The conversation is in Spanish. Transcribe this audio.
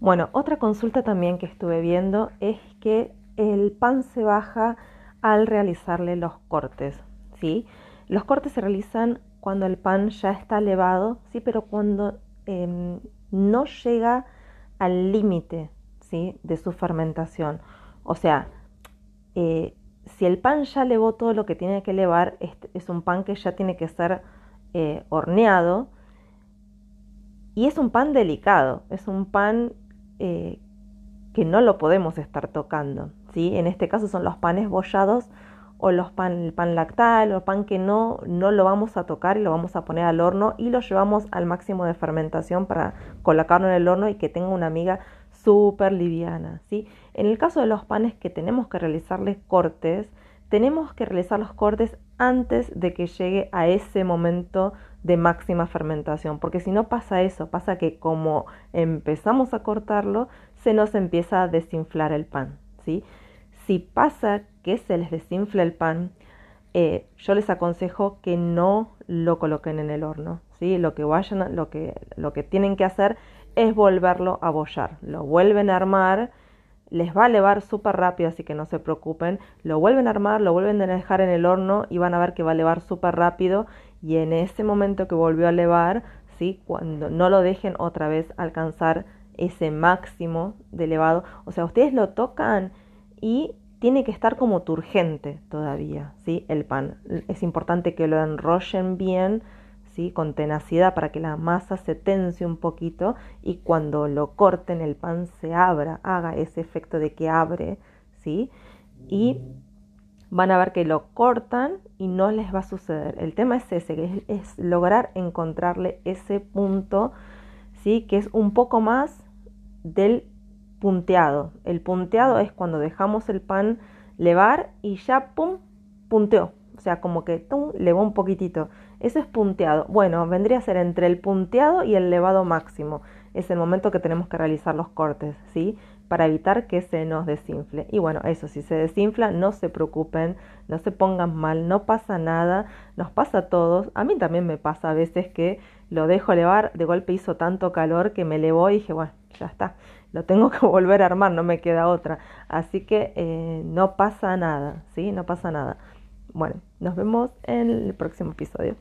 Bueno, otra consulta también que estuve viendo es que el pan se baja al realizarle los cortes, ¿sí? Los cortes se realizan cuando el pan ya está elevado, sí, pero cuando em, no llega al límite, ¿sí? De su fermentación. O sea, eh, si el pan ya elevó todo lo que tiene que elevar, es, un pan que ya tiene que ser eh, horneado y es un pan delicado, es un pan eh, que no lo podemos estar tocando. ¿sí? En este caso son los panes bollados o los pan, el pan lactal o pan que no, no lo vamos a tocar y lo vamos a poner al horno y lo llevamos al máximo de fermentación para colocarlo en el horno y que tenga una miga súper liviana. ¿sí? En el caso de los panes que tenemos que realizarles cortes, tenemos que realizar los cortes antes de que llegue a ese momento de máxima fermentación, porque si no pasa eso, pasa que como empezamos a cortarlo, se nos empieza a desinflar el pan, ¿sí? Si pasa que se les desinfla el pan, eh, yo les aconsejo que no lo coloquen en el horno, ¿sí? Lo que vayan, lo que, lo que tienen que hacer es volverlo a bollar, lo vuelven a armar, les va a elevar súper rápido, así que no se preocupen, lo vuelven a armar, lo vuelven a dejar en el horno y van a ver que va a elevar súper rápido y en ese momento que volvió a elevar, ¿sí? cuando no lo dejen otra vez alcanzar ese máximo de elevado, o sea, ustedes lo tocan y tiene que estar como turgente todavía, ¿sí? El pan. Es importante que lo enrollen bien, Con tenacidad para que la masa se tense un poquito y cuando lo corten el pan se abra, haga ese efecto de que abre, ¿sí? Y van a ver que lo cortan y no les va a suceder. El tema es ese, es, lograr encontrarle ese punto, ¿sí? que es un poco más del punteado. El punteado es cuando dejamos el pan levar y ya, ¡pum!, punteó. O sea, como que ¡tum! levó un poquitito. Eso es punteado. Bueno, vendría a ser entre el punteado y el levado máximo. Es el momento que tenemos que realizar los cortes, ¿sí? para evitar que se nos desinfle. Y bueno, eso, si se desinfla, no se preocupen, no se pongan mal, no pasa nada, nos pasa a todos. A mí también me pasa a veces que lo dejo elevar, de golpe hizo tanto calor que me elevó y dije, bueno, ya está, lo tengo que volver a armar, no me queda otra. Así que eh, no pasa nada, ¿sí? No pasa nada. Bueno, nos vemos en el próximo episodio.